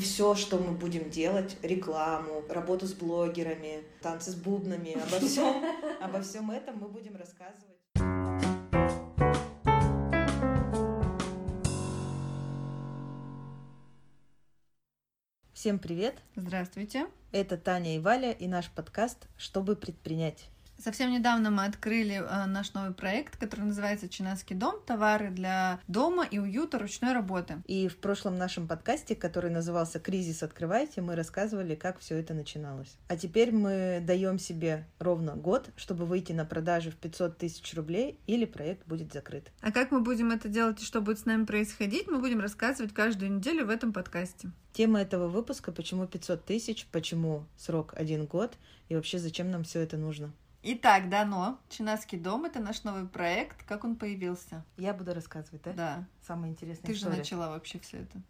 Все, что мы будем делать, рекламу, работу с блогерами, танцы с бубнами, обо всем, обо всем этом мы будем рассказывать. Всем привет! Здравствуйте! Это Таня и Валя и наш подкаст «Чтобы предпринять». Совсем недавно мы открыли э, наш новый проект, который называется «Чинаский дом. Товары для дома и уюта ручной работы». И в прошлом нашем подкасте, который назывался «Кризис открывайте», мы рассказывали, как все это начиналось. А теперь мы даем себе ровно год, чтобы выйти на продажу в 500 тысяч рублей, или проект будет закрыт. А как мы будем это делать и что будет с нами происходить, мы будем рассказывать каждую неделю в этом подкасте. Тема этого выпуска «Почему 500 тысяч?», «Почему срок один год?» и вообще зачем нам все это нужно. Итак, дано. Чинаский дом — это наш новый проект. Как он появился? Я буду рассказывать, да? Да. Самая интересная Ты история. же начала вообще все это.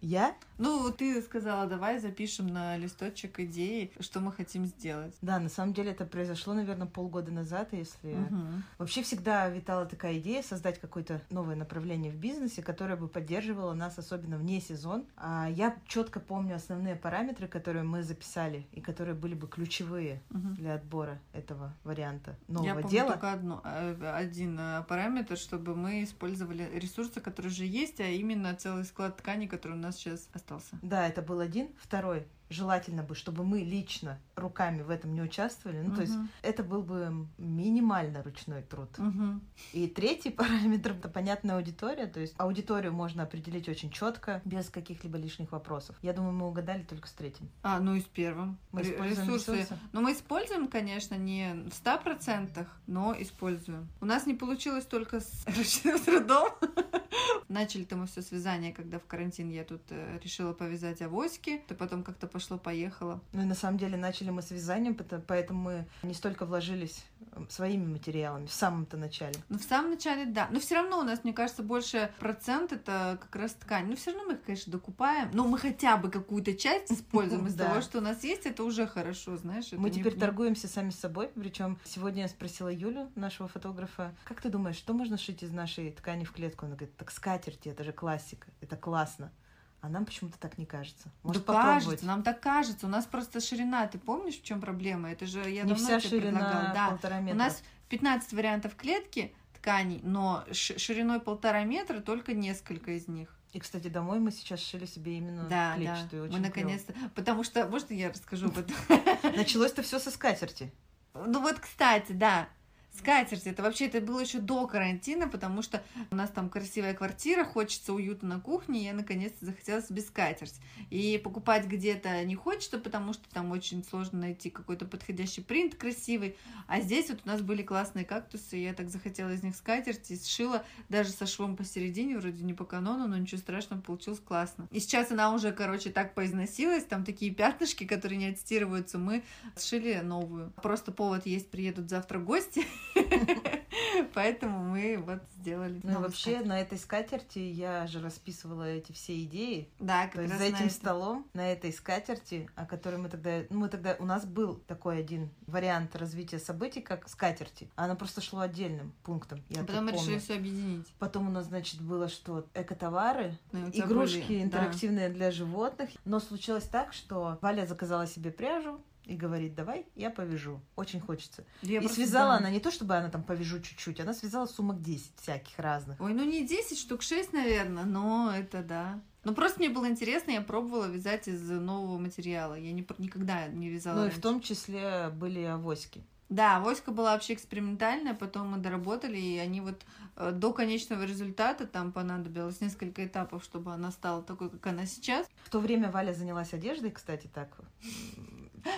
Я? Ну, ты сказала, давай запишем на листочек идеи, что мы хотим сделать. Да, на самом деле это произошло, наверное, полгода назад, если... Мгм. Вообще всегда витала такая идея создать какое-то новое направление в бизнесе, которое бы поддерживало нас, особенно вне сезон. А я четко помню основные параметры, которые мы записали и которые были бы ключевые Мгм. для отбора этого варианта Я нового помню дела. только одно, э, один э, параметр, чтобы мы использовали ресурсы, которые уже есть, а именно целый склад ткани, который у нас сейчас остался. Да, это был один. Второй, желательно бы, чтобы мы лично руками в этом не участвовали. Ну, то есть это был бы минимально ручной труд. Мгм. И третий параметр это понятная аудитория. То есть аудиторию можно определить очень четко, без каких-либо лишних вопросов. Я думаю, мы угадали только с третьим. А, ну и с первым. Мы используем ресурсы. ресурсы. Но мы используем, конечно, не в 100%, но используем. У нас не получилось только с ручным трудом. Начали-то мы все с вязания, когда в карантин я тут э, решила повязать авоськи, то потом как-то пошло-поехало. Ну на самом деле начали мы с вязанием, поэтому мы не столько вложились своими материалами в самом-то начале. Ну, в самом начале, да. Но все равно у нас, мне кажется, больше процент это как раз ткань. Но все равно мы их, конечно, докупаем. Но мы хотя бы какую-то часть используем из того, что у нас есть. Это уже хорошо, знаешь. Мы теперь торгуемся сами с собой. Причем сегодня я спросила Юлю, нашего фотографа, как ты думаешь, что можно шить из нашей ткани в клетку? Она говорит, так скатерти, это же классика, это классно. А нам почему-то так не кажется. Может, да попробовать? кажется, нам так кажется. У нас просто ширина. Ты помнишь, в чем проблема? Это же я не давно вся тебе ширина предлагала. Да. полтора метра. У нас 15 вариантов клетки тканей, но шириной полтора метра только несколько из них. И, кстати, домой мы сейчас шили себе именно да, клетчатую. да. очень Мы наконец-то. Потому что, может, я расскажу об этом? Началось-то все со скатерти. Ну вот, кстати, да. Скатерть, это вообще это было еще до карантина, потому что у нас там красивая квартира, хочется уюта на кухне, и я наконец-то захотела себе скатерть. И покупать где-то не хочется, потому что там очень сложно найти какой-то подходящий принт красивый. А здесь вот у нас были классные кактусы, и я так захотела из них скатерть и сшила даже со швом посередине, вроде не по канону, но ничего страшного, получилось классно. И сейчас она уже, короче, так поизносилась, там такие пятнышки, которые не отстирываются, мы сшили новую. Просто повод есть, приедут завтра гости, поэтому мы вот сделали. Ну вообще на этой скатерти я же расписывала эти все идеи. Да, как То есть за этим это. столом, на этой скатерти, о которой мы тогда... Ну, мы тогда... У нас был такой один вариант развития событий, как скатерти. А Она просто шло отдельным пунктом. Я А потом мы решили все объединить. Потом у нас, значит, было что? Экотовары, Ну, игрушки были- да. интерактивные для животных. Но случилось так, что Валя заказала себе пряжу и говорит, давай, я повяжу. Очень хочется. Я и связала да. она не то, чтобы она там повяжу чуть-чуть, она связала сумок 10 всяких разных. Ой, ну не 10 штук, 6, наверное, но это да. Ну просто мне было интересно, я пробовала вязать из нового материала. Я не, никогда не вязала. Ну и в раньше. том числе были авоськи. Да, авоська была вообще экспериментальная, потом мы доработали, и они вот э, до конечного результата там понадобилось несколько этапов, чтобы она стала такой, как она сейчас. В то время Валя занялась одеждой, кстати, так.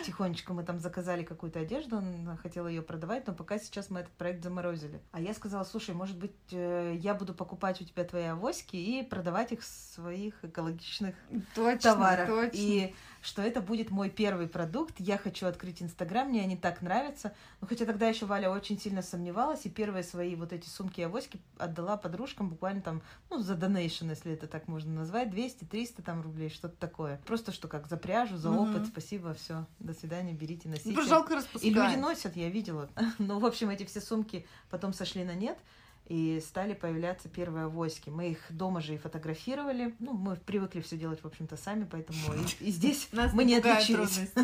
Тихонечко мы там заказали какую-то одежду, она хотела ее продавать, но пока сейчас мы этот проект заморозили. А я сказала, слушай, может быть, э, я буду покупать у тебя твои авоськи и продавать их в своих экологичных Точно, товарах. точно. И что это будет мой первый продукт. Я хочу открыть Инстаграм, мне они так нравятся. Но хотя тогда еще Валя очень сильно сомневалась, и первые свои вот эти сумки и авоськи отдала подружкам буквально там, ну, за донейшн, если это так можно назвать, 200-300 там рублей, что-то такое. Просто что как за пряжу, за опыт, спасибо, все, до свидания, берите, носите. Ну, жалко И распускать. люди носят, я видела. Ну, в общем, эти все сумки потом сошли на нет. И стали появляться первые авоськи. Мы их дома же и фотографировали. Ну, мы привыкли все делать, в общем-то, сами, поэтому и, и здесь мы не отличились.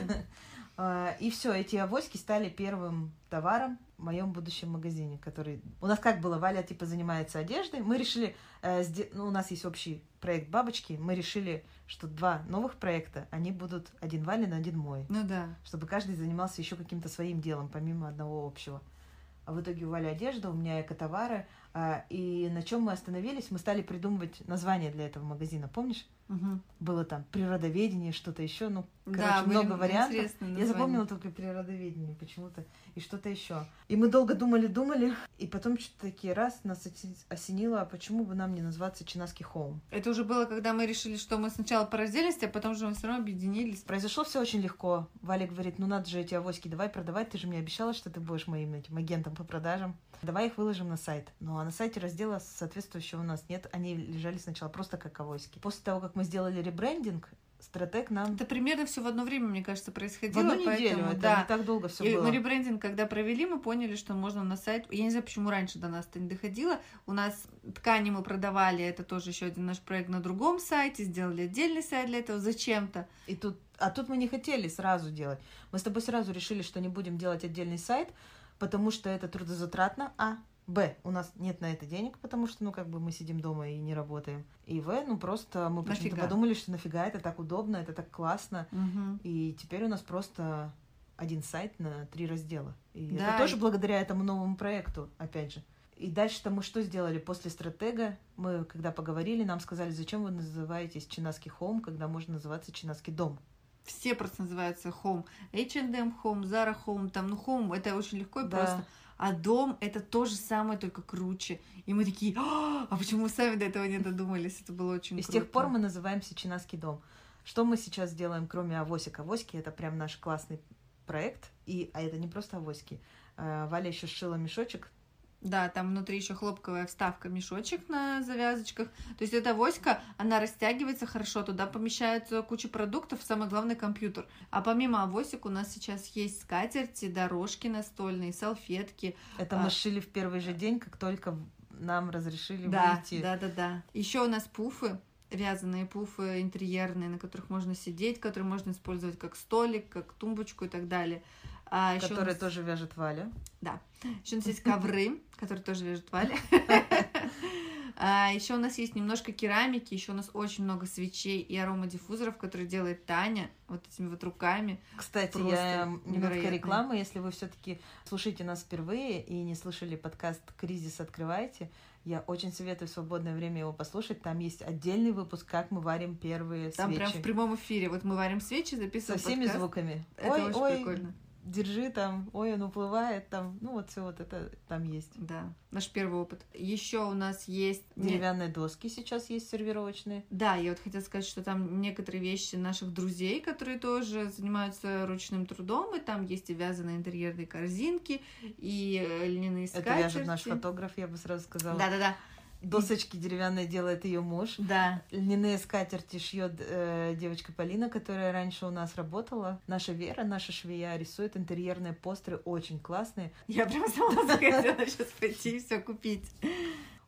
А, и все, эти авоськи стали первым товаром в моем будущем магазине, который... У нас как было, Валя типа занимается одеждой. Мы решили, э, ну, у нас есть общий проект бабочки. Мы решили, что два новых проекта, они будут один Валин, один мой. Ну да. Чтобы каждый занимался еще каким-то своим делом, помимо одного общего. В итоге у Вали одежда, у меня экотовары. А, и на чем мы остановились? Мы стали придумывать название для этого магазина, помнишь? Угу. Было там природоведение, что-то еще, ну, короче, да, много вариантов. Я запомнила только природоведение почему-то и что-то еще. И мы долго думали-думали, и потом что-то такие раз нас осенило, а почему бы нам не назваться Чинаский Хоум? Это уже было, когда мы решили, что мы сначала поразделись, а потом же мы все равно объединились. Произошло все очень легко. Валя говорит, ну надо же эти авоськи давай продавать, ты же мне обещала, что ты будешь моим этим агентом по продажам. Давай их выложим на сайт. Ну а на сайте раздела соответствующего у нас нет. Они лежали сначала просто как авоськи. После того, как мы сделали ребрендинг, Стратег нам... Это примерно все в одно время, мне кажется, происходило. В одну неделю, поэтому, это да. не так долго все было. Мы ребрендинг, когда провели, мы поняли, что можно на сайт... Я не знаю, почему раньше до нас это не доходило. У нас ткани мы продавали, это тоже еще один наш проект на другом сайте, сделали отдельный сайт для этого зачем-то. И тут... А тут мы не хотели сразу делать. Мы с тобой сразу решили, что не будем делать отдельный сайт, потому что это трудозатратно, а Б. У нас нет на это денег, потому что, ну, как бы мы сидим дома и не работаем. И В. Ну, просто мы почему-то подумали, что нафига это так удобно, это так классно. Угу. И теперь у нас просто один сайт на три раздела. И да, это тоже благодаря этому новому проекту, опять же. И дальше-то мы что сделали? После стратега мы, когда поговорили, нам сказали, зачем вы называетесь Чинаский Home, когда можно называться Чинаский дом. Все просто называются Home. H&M Home, Zara Home, там, ну, Home, это очень легко и да. просто. А дом это то же самое, только круче. И мы такие, а, а почему мы сами до этого не додумались? Это было очень И круто. с тех пор мы называемся Чинаский дом. Что мы сейчас делаем, кроме авосик? Авоськи — это прям наш классный проект. И, а это не просто авоськи. А, Валя еще сшила мешочек да, там внутри еще хлопковая вставка, мешочек на завязочках. То есть эта воська, она растягивается хорошо, туда помещается куча продуктов, самое главное компьютер. А помимо авосик у нас сейчас есть скатерти, дорожки настольные, салфетки. Это а... мы шили в первый же день, как только нам разрешили да, выйти. Да, да, да. Еще у нас пуфы, вязаные пуфы интерьерные, на которых можно сидеть, которые можно использовать как столик, как тумбочку и так далее. А которые нас... тоже вяжет Валя. Да. Еще у нас есть ковры, которые тоже вяжет Валя. А еще у нас есть немножко керамики, еще у нас очень много свечей и аромадиффузоров, которые делает Таня вот этими вот руками. Кстати, Просто я немножко рекламы, если вы все-таки слушаете нас впервые и не слышали подкаст «Кризис открывайте», я очень советую в свободное время его послушать. Там есть отдельный выпуск, как мы варим первые Там свечи. Там прям в прямом эфире. Вот мы варим свечи, записываем Со всеми подкаст. звуками. Это ой, очень ой, прикольно держи там, ой, он уплывает там, ну вот все вот это там есть. Да, наш первый опыт. Еще у нас есть деревянные доски сейчас есть сервировочные. Да, я вот хотела сказать, что там некоторые вещи наших друзей, которые тоже занимаются ручным трудом, и там есть и вязаные интерьерные корзинки, и э, льняные скатерти. Это вяжет наш фотограф, я бы сразу сказала. Да-да-да. Досочки деревянные делает ее муж. Да. Льняные скатерти шьет э, девочка Полина, которая раньше у нас работала. Наша Вера, наша швея, рисует интерьерные постеры очень классные. Я прям сама захотела сейчас пойти и все купить.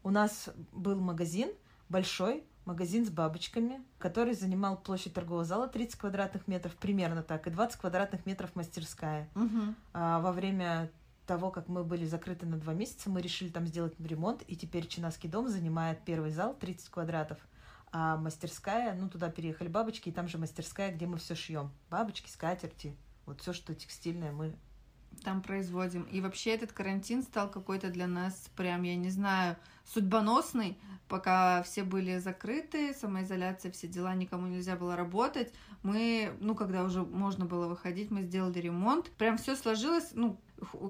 У нас был магазин большой, магазин с бабочками, который занимал площадь торгового зала 30 квадратных метров, примерно так, и 20 квадратных метров мастерская. Угу. А, во время того, как мы были закрыты на два месяца, мы решили там сделать ремонт, и теперь Чинаский дом занимает первый зал 30 квадратов, а мастерская, ну туда переехали бабочки, и там же мастерская, где мы все шьем. Бабочки, скатерти, вот все, что текстильное, мы там производим. И вообще этот карантин стал какой-то для нас прям, я не знаю, судьбоносный, пока все были закрыты, самоизоляция, все дела, никому нельзя было работать. Мы, ну, когда уже можно было выходить, мы сделали ремонт. Прям все сложилось, ну,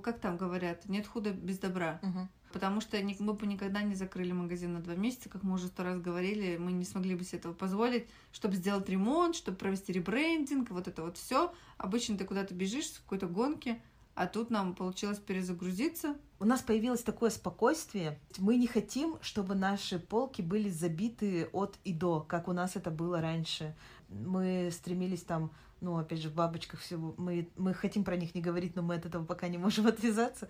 как там говорят, нет худа без добра. Угу. Потому что мы бы никогда не закрыли магазин на два месяца, как мы уже сто раз говорили, мы не смогли бы себе этого позволить, чтобы сделать ремонт, чтобы провести ребрендинг, вот это вот все. Обычно ты куда-то бежишь в какой-то гонке, а тут нам получилось перезагрузиться. У нас появилось такое спокойствие. Мы не хотим, чтобы наши полки были забиты от и до, как у нас это было раньше. Мы стремились там, ну, опять же, в бабочках все. Мы, мы хотим про них не говорить, но мы от этого пока не можем отвязаться.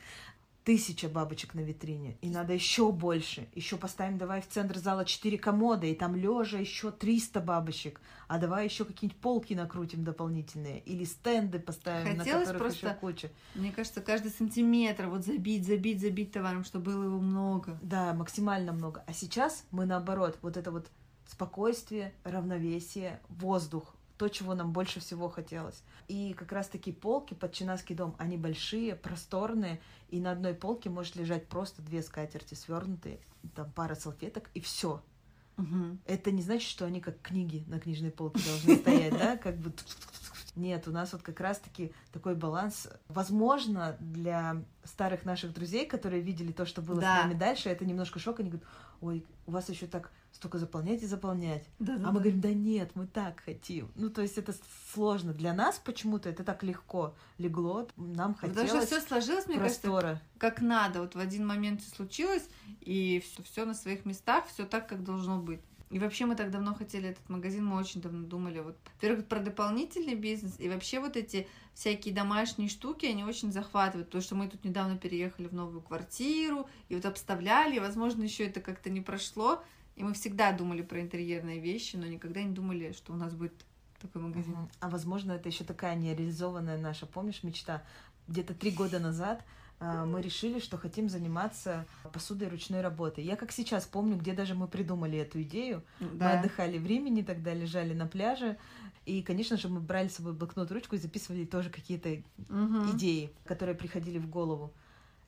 тысяча бабочек на витрине, и надо еще больше. Еще поставим, давай в центр зала 4 комода, и там лежа еще 300 бабочек. А давай еще какие-нибудь полки накрутим дополнительные, или стенды поставим, Хотелось на которых просто- еще куча. Мне кажется, каждый сантиметр вот забить, забить, забить товаром, чтобы было его много. Да, максимально много. А сейчас мы наоборот, вот это вот спокойствие, равновесие, воздух, то, чего нам больше всего хотелось. И как раз-таки полки под Чинаский дом, они большие, просторные, и на одной полке может лежать просто две скатерти свернутые, там пара салфеток, и все. Мгм. Это не значит, что они как книги на книжной полке должны стоять, да, как бы нет, у нас вот как раз-таки такой баланс. Возможно, для старых наших друзей, которые видели то, что было Да. с нами дальше, это немножко шок. Они говорят, ой, у вас еще так столько заполнять и заполнять. Да-да-да. А мы говорим, да нет, мы так хотим. Ну, то есть это сложно. Для нас почему-то это так легко легло. Нам Потому что хотелось все сложилось, мне кажется, простора. как надо. Вот в один момент все случилось, и все, на своих местах, все так, как должно быть. И вообще мы так давно хотели этот магазин, мы очень давно думали. Вот, во-первых, про дополнительный бизнес, и вообще вот эти всякие домашние штуки, они очень захватывают, потому что мы тут недавно переехали в новую квартиру, и вот обставляли, и, возможно, еще это как-то не прошло, и мы всегда думали про интерьерные вещи, но никогда не думали, что у нас будет такой магазин. А возможно, это еще такая нереализованная наша, помнишь, мечта? Где-то три года назад мы решили, что хотим заниматься посудой ручной работы. Я как сейчас помню, где даже мы придумали эту идею. Мы отдыхали в Римени, тогда лежали на пляже. И, конечно же, мы брали с собой блокнот, ручку и записывали тоже какие-то Мгм. идеи, которые приходили в голову.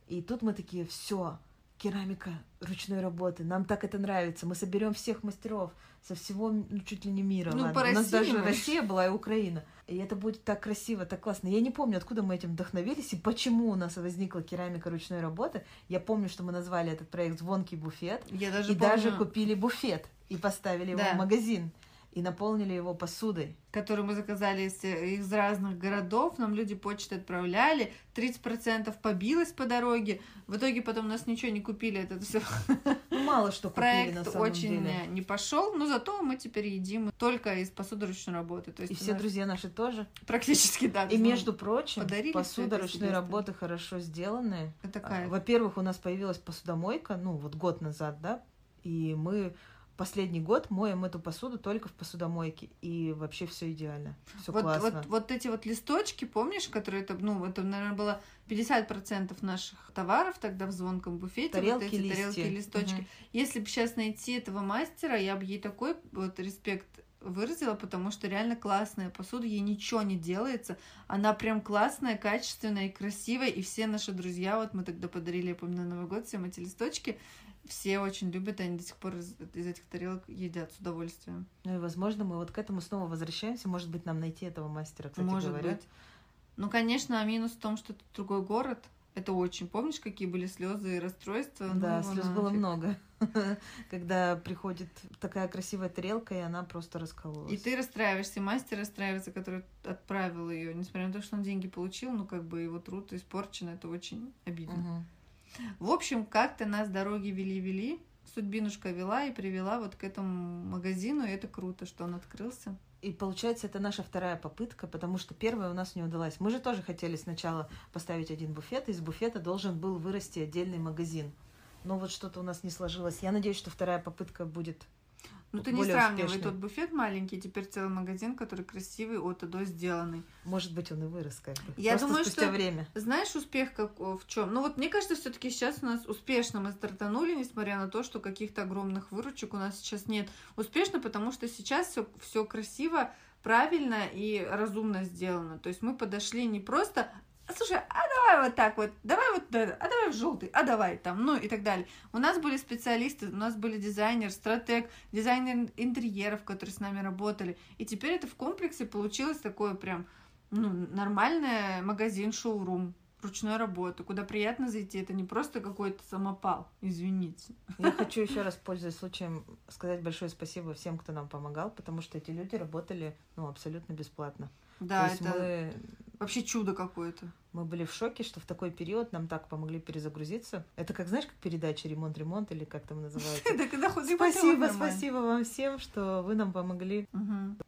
И тут мы такие, все, керамика ручной работы, нам так это нравится, мы соберем всех мастеров со всего, ну, чуть ли не мира. Ну, ладно. по У нас России даже мы. Россия была и Украина. И это будет так красиво, так классно. Я не помню, откуда мы этим вдохновились и почему у нас возникла керамика ручной работы. Я помню, что мы назвали этот проект «Звонкий буфет», Я даже и помню, даже купили буфет и поставили его Да. в магазин и наполнили его посудой. который мы заказали из, из разных городов, нам люди почты отправляли, 30% побилось по дороге, в итоге потом у нас ничего не купили, это все Ну, мало что купили на проект самом очень деле. не пошел, но зато мы теперь едим только из посуды ручной работы, то есть И все нас друзья наши тоже. практически да. И между прочим, посуда ручной работы хорошо сделанная. это А. Во-первых, у нас появилась посудомойка, ну вот год назад, да, и мы последний год моем эту посуду только в посудомойке, и вообще все идеально, все Вот, классно. вот, вот эти вот листочки, помнишь, которые это, ну, это, наверное, было 50% наших товаров тогда в звонком буфете. Тарелки, вот эти листья. тарелки, листочки. Мгм. Если бы сейчас найти этого мастера, я бы ей такой вот респект выразила, потому что реально классная посуда, ей ничего не делается, она прям классная, качественная и красивая, и все наши друзья, вот мы тогда подарили, я помню, на Новый год всем эти листочки, все очень любят, они до сих пор из, из этих тарелок едят с удовольствием. Ну и, возможно, мы вот к этому снова возвращаемся. Может быть, нам найти этого мастера, кстати Может говоря. быть. Ну, конечно, минус в том, что это другой город. Это очень. Помнишь, какие были слезы и расстройства? Да, Ну, слез нафиг. было много. Когда приходит такая красивая тарелка, и она просто раскололась. И ты расстраиваешься, и мастер расстраивается, который отправил ее, несмотря на то, что он деньги получил, ну как бы его труд испорчен, это очень обидно. Мгм. В общем, как-то нас дороги вели-вели, судьбинушка вела и привела вот к этому магазину, и это круто, что он открылся. И получается, это наша вторая попытка, потому что первая у нас не удалась. Мы же тоже хотели сначала поставить один буфет, и из буфета должен был вырасти отдельный магазин. Но вот что-то у нас не сложилось. Я надеюсь, что вторая попытка будет. Ну ты не сравнивай успешный. тот буфет маленький, теперь целый магазин, который красивый, от и до сделанный. Может быть, он и вырос как бы. Я Просто думаю, что- время. Знаешь, успех как в чем? Ну вот мне кажется, все-таки сейчас у нас успешно мы стартанули, несмотря на то, что каких-то огромных выручек у нас сейчас нет. Успешно, потому что сейчас все, все красиво, правильно и разумно сделано. То есть мы подошли не просто «А, слушай, а давай вот так вот, давай вот а давай в желтый, а давай там, ну и так далее. У нас были специалисты, у нас были дизайнер, стратег, дизайнер интерьеров, которые с нами работали. И теперь это в комплексе получилось такое прям ну, нормальный магазин, шоурум ручной работы, куда приятно зайти. Это не просто какой-то самопал, извините. Я хочу еще раз, пользуясь случаем, сказать большое спасибо всем, кто нам помогал, потому что эти люди работали ну, абсолютно бесплатно. Да, То есть это мы Вообще чудо какое-то. Мы были в шоке, что в такой период нам так помогли перезагрузиться. Это как, знаешь, как передача «Ремонт-ремонт» или как там называется? Да, когда хоть Спасибо, спасибо вам всем, что вы нам помогли.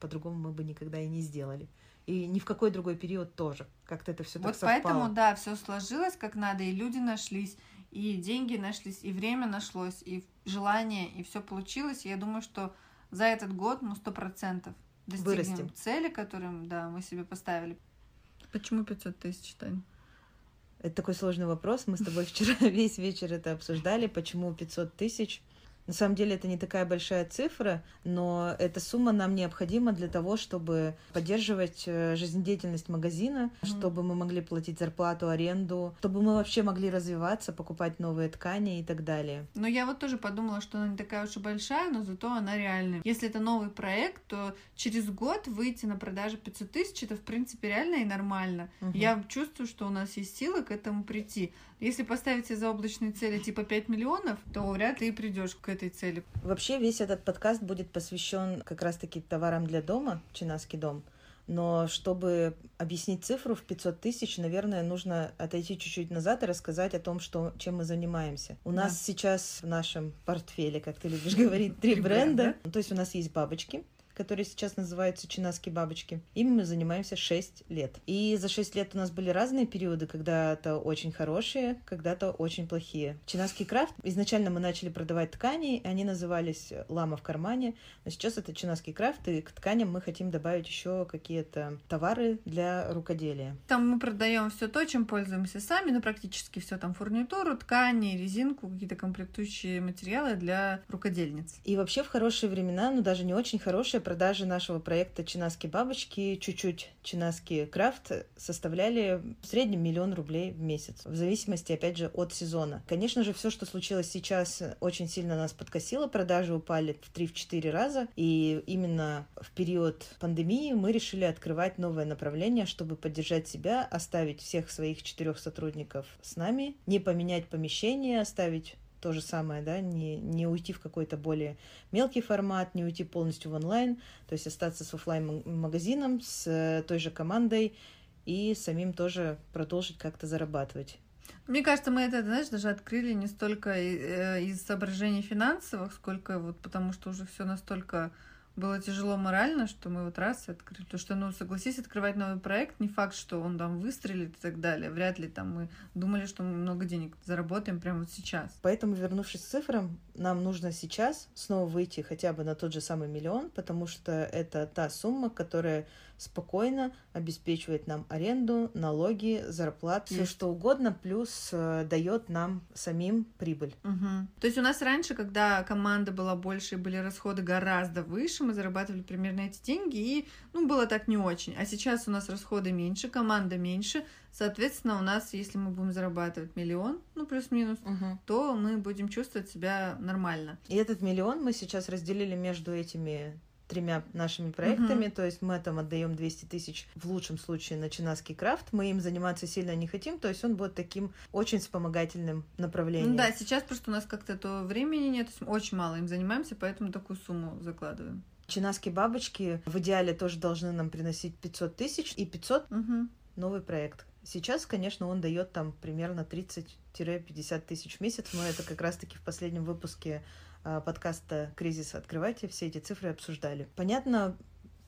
По-другому мы бы никогда и не сделали. И ни в какой другой период тоже. Как-то это все так Вот поэтому, да, все сложилось как надо, и люди нашлись, и деньги нашлись, и время нашлось, и желание, и все получилось. Я думаю, что за этот год, ну, сто процентов достигнем цели, которым, да, мы себе поставили. Почему 500 тысяч, Тань? Это такой сложный вопрос. Мы с тобой вчера весь вечер это обсуждали. Почему 500 тысяч? На самом деле это не такая большая цифра, но эта сумма нам необходима для того, чтобы поддерживать э, жизнедеятельность магазина, Мгм. чтобы мы могли платить зарплату, аренду, чтобы мы вообще могли развиваться, покупать новые ткани и так далее. Но я вот тоже подумала, что она не такая уж и большая, но зато она реальная. Если это новый проект, то через год выйти на продажу 500 тысяч, это в принципе реально и нормально. Мгм. Я чувствую, что у нас есть силы к этому прийти. Если поставить себе заоблачные цели типа 5 миллионов, то вряд ли и придешь к этой цели. Вообще весь этот подкаст будет посвящен как раз-таки товарам для дома, Чинаский дом. Но чтобы объяснить цифру в 500 тысяч, наверное, нужно отойти чуть-чуть назад и рассказать о том, что, чем мы занимаемся. У Да. нас сейчас в нашем портфеле, как ты любишь говорить, три Три бренда. То есть у нас есть бабочки, которые сейчас называются чинаски бабочки. Ими мы занимаемся 6 лет. И за 6 лет у нас были разные периоды, когда-то очень хорошие, когда-то очень плохие. Чинаский крафт, изначально мы начали продавать ткани, они назывались «Лама в кармане», но сейчас это чинаский крафт, и к тканям мы хотим добавить еще какие-то товары для рукоделия. Там мы продаем все то, чем пользуемся сами, ну практически все там фурнитуру, ткани, резинку, какие-то комплектующие материалы для рукодельниц. И вообще в хорошие времена, ну даже не очень хорошие, продажи нашего проекта «Чинаски бабочки», чуть-чуть «Чинаски крафт» составляли в среднем миллион рублей в месяц, в зависимости, опять же, от сезона. Конечно же, все, что случилось сейчас, очень сильно нас подкосило, продажи упали в 3-4 раза, и именно в период пандемии мы решили открывать новое направление, чтобы поддержать себя, оставить всех своих четырех сотрудников с нами, не поменять помещение, оставить то же самое, да, не, не уйти в какой-то более мелкий формат, не уйти полностью в онлайн, то есть остаться с оффлайн-магазином, с э, той же командой и самим тоже продолжить как-то зарабатывать. Мне кажется, мы это, знаешь, даже открыли не столько э, из соображений финансовых, сколько вот потому что уже все настолько было тяжело морально, что мы вот раз открыли. Потому что, ну, согласись, открывать новый проект, не факт, что он там выстрелит и так далее. Вряд ли там мы думали, что мы много денег заработаем прямо вот сейчас. Поэтому, вернувшись к цифрам, нам нужно сейчас снова выйти хотя бы на тот же самый миллион, потому что это та сумма, которая спокойно обеспечивает нам аренду, налоги, зарплат, все что угодно, плюс э, дает нам самим прибыль. Мгм. То есть у нас раньше, когда команда была больше и были расходы гораздо выше, мы зарабатывали примерно эти деньги, и ну, было так не очень. А сейчас у нас расходы меньше, команда меньше, соответственно, у нас, если мы будем зарабатывать миллион, ну плюс-минус, то мы будем чувствовать себя нормально. И этот миллион мы сейчас разделили между этими тремя нашими проектами, Мгм. то есть мы там отдаем 200 тысяч в лучшем случае на Чинаский крафт, мы им заниматься сильно не хотим, то есть он будет таким очень вспомогательным направлением. Ну да, сейчас просто у нас как-то этого времени нет, то очень мало им занимаемся, поэтому такую сумму закладываем. Чинаски бабочки в идеале тоже должны нам приносить 500 тысяч и 500 Мгм. новый проект. Сейчас, конечно, он дает там примерно 30-50 тысяч в месяц. Мы это как раз-таки в последнем выпуске подкаста «Кризис. Открывайте» все эти цифры обсуждали. Понятно,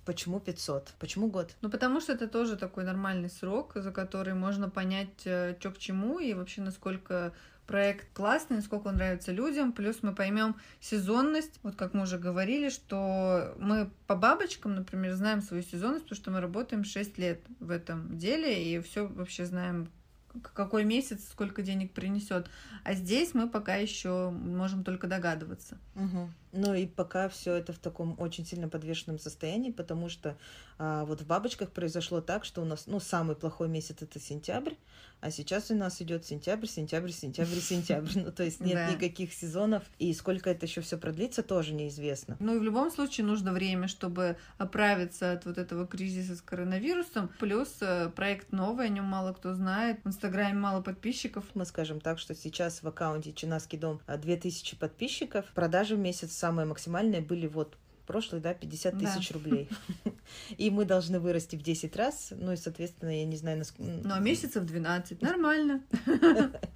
почему 500, почему год. Ну, потому что это тоже такой нормальный срок, за который можно понять, что к чему, и вообще насколько проект классный, насколько он нравится людям. Плюс мы поймем сезонность. Вот как мы уже говорили, что мы по бабочкам, например, знаем свою сезонность, потому что мы работаем 6 лет в этом деле, и все вообще знаем, какой месяц сколько денег принесет. А здесь мы пока еще можем только догадываться. Ну и пока все это в таком очень сильно подвешенном состоянии, потому что а, вот в бабочках произошло так, что у нас, ну, самый плохой месяц это сентябрь, а сейчас у нас идет сентябрь, сентябрь, сентябрь, сентябрь. Ну, то есть нет Да. никаких сезонов, и сколько это еще все продлится, тоже неизвестно. Ну и в любом случае нужно время, чтобы оправиться от вот этого кризиса с коронавирусом. Плюс э, проект новый, о нем мало кто знает. В Инстаграме мало подписчиков. Мы скажем так, что сейчас в аккаунте Чинаский дом а, 2000 подписчиков. Продажи в месяц самые максимальные были вот прошлый, да, 50 Да. тысяч рублей. И мы должны вырасти в 10 раз, ну и, соответственно, я не знаю, насколько... Ну, а месяцев 12, нормально.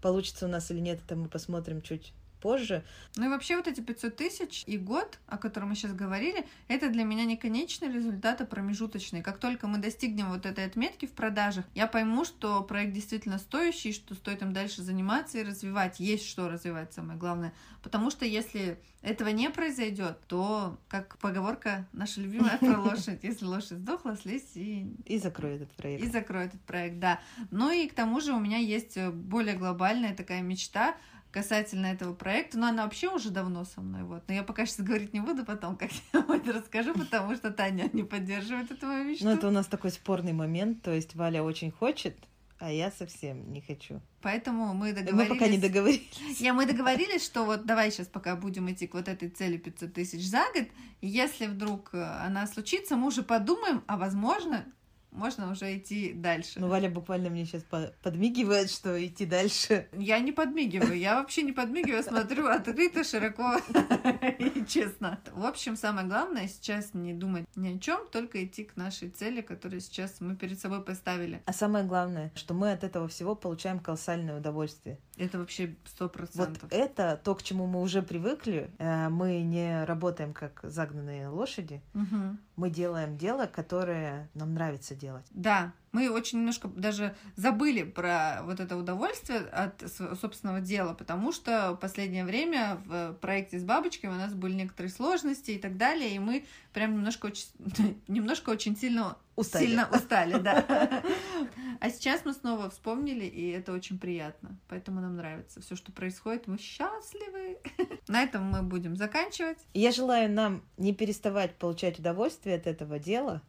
Получится у нас или нет, это мы посмотрим чуть позже. Ну и вообще вот эти 500 тысяч и год, о котором мы сейчас говорили, это для меня не конечный результат, а промежуточный. Как только мы достигнем вот этой отметки в продажах, я пойму, что проект действительно стоящий, что стоит им дальше заниматься и развивать. Есть что развивать, самое главное. Потому что если этого не произойдет, то, как поговорка наша любимая про лошадь, если лошадь сдохла, слезь и И закрою этот проект. и закрою этот проект, да. Ну и к тому же у меня есть более глобальная такая мечта касательно этого проекта. Но она вообще уже давно со мной. Вот. Но я пока сейчас говорить не буду, потом как-нибудь расскажу, потому что Таня не поддерживает эту мою мечту. Ну, это у нас такой спорный момент, то есть Валя очень хочет, а я совсем не хочу. Поэтому мы договорились... Мы пока не договорились. Я, мы договорились, что вот давай сейчас пока будем идти к вот этой цели 500 тысяч за год. Если вдруг э, она случится, мы уже подумаем, а возможно, можно уже идти дальше. Ну, Валя буквально мне сейчас подмигивает, что идти дальше. Я не подмигиваю, я вообще не подмигиваю, смотрю открыто, широко и честно. В общем, самое главное сейчас не думать ни о чем, только идти к нашей цели, которую сейчас мы перед собой поставили. А самое главное, что мы от этого всего получаем колоссальное удовольствие. Это вообще сто Вот процентов. это то, к чему мы уже привыкли. Э, Мы не работаем как загнанные лошади. Мгм. Мы делаем дело, которое нам нравится делать. Да, мы очень немножко даже забыли про вот это удовольствие от собственного дела, потому что в последнее время в проекте с бабочками у нас были некоторые сложности и так далее, и мы прям немножко очень, немножко очень сильно Устали. Сильно устали, да. А сейчас мы снова вспомнили, и это очень приятно. Поэтому нам нравится все, что происходит. Мы счастливы. На этом мы будем заканчивать. Я желаю нам не переставать получать удовольствие от этого дела,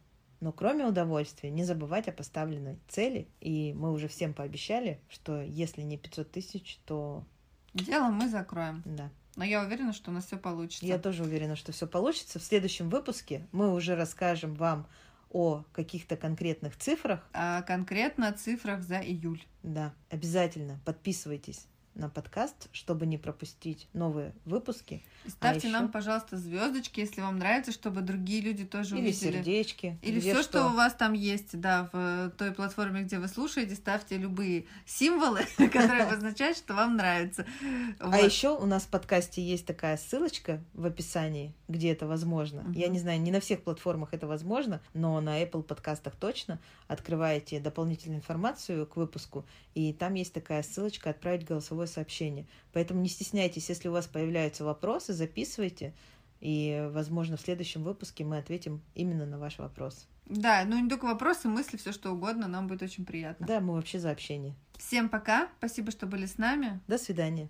но кроме удовольствия не забывать о поставленной цели. И мы уже всем пообещали, что если не 500 тысяч, то Дело мы закроем. да. Но я уверена, что у нас все получится. Я тоже уверена, что все получится. В следующем выпуске мы уже расскажем вам о каких-то конкретных цифрах. А конкретно цифрах за июль. Да, обязательно подписывайтесь на подкаст, чтобы не пропустить новые выпуски. И ставьте А нам, ещё- пожалуйста, звездочки, если вам нравится, чтобы другие люди тоже Или увидели. сердечки. Или все, что. у вас там есть, да, в той платформе, где вы слушаете, ставьте любые символы, которые обозначают, что вам нравится. А еще у нас в подкасте есть такая ссылочка в описании, где это возможно. Я не знаю, не на всех платформах это возможно, но на Apple подкастах точно. Открываете дополнительную информацию к выпуску, и там есть такая ссылочка «Отправить голосовое сообщение». Поэтому не стесняйтесь, если у вас появляются вопросы, записывайте, и, возможно, в следующем выпуске мы ответим именно на ваш вопрос. Да, ну не только вопросы, мысли, все что угодно, нам будет очень приятно. Да, мы вообще за общение. Всем пока, спасибо, что были с нами. До свидания.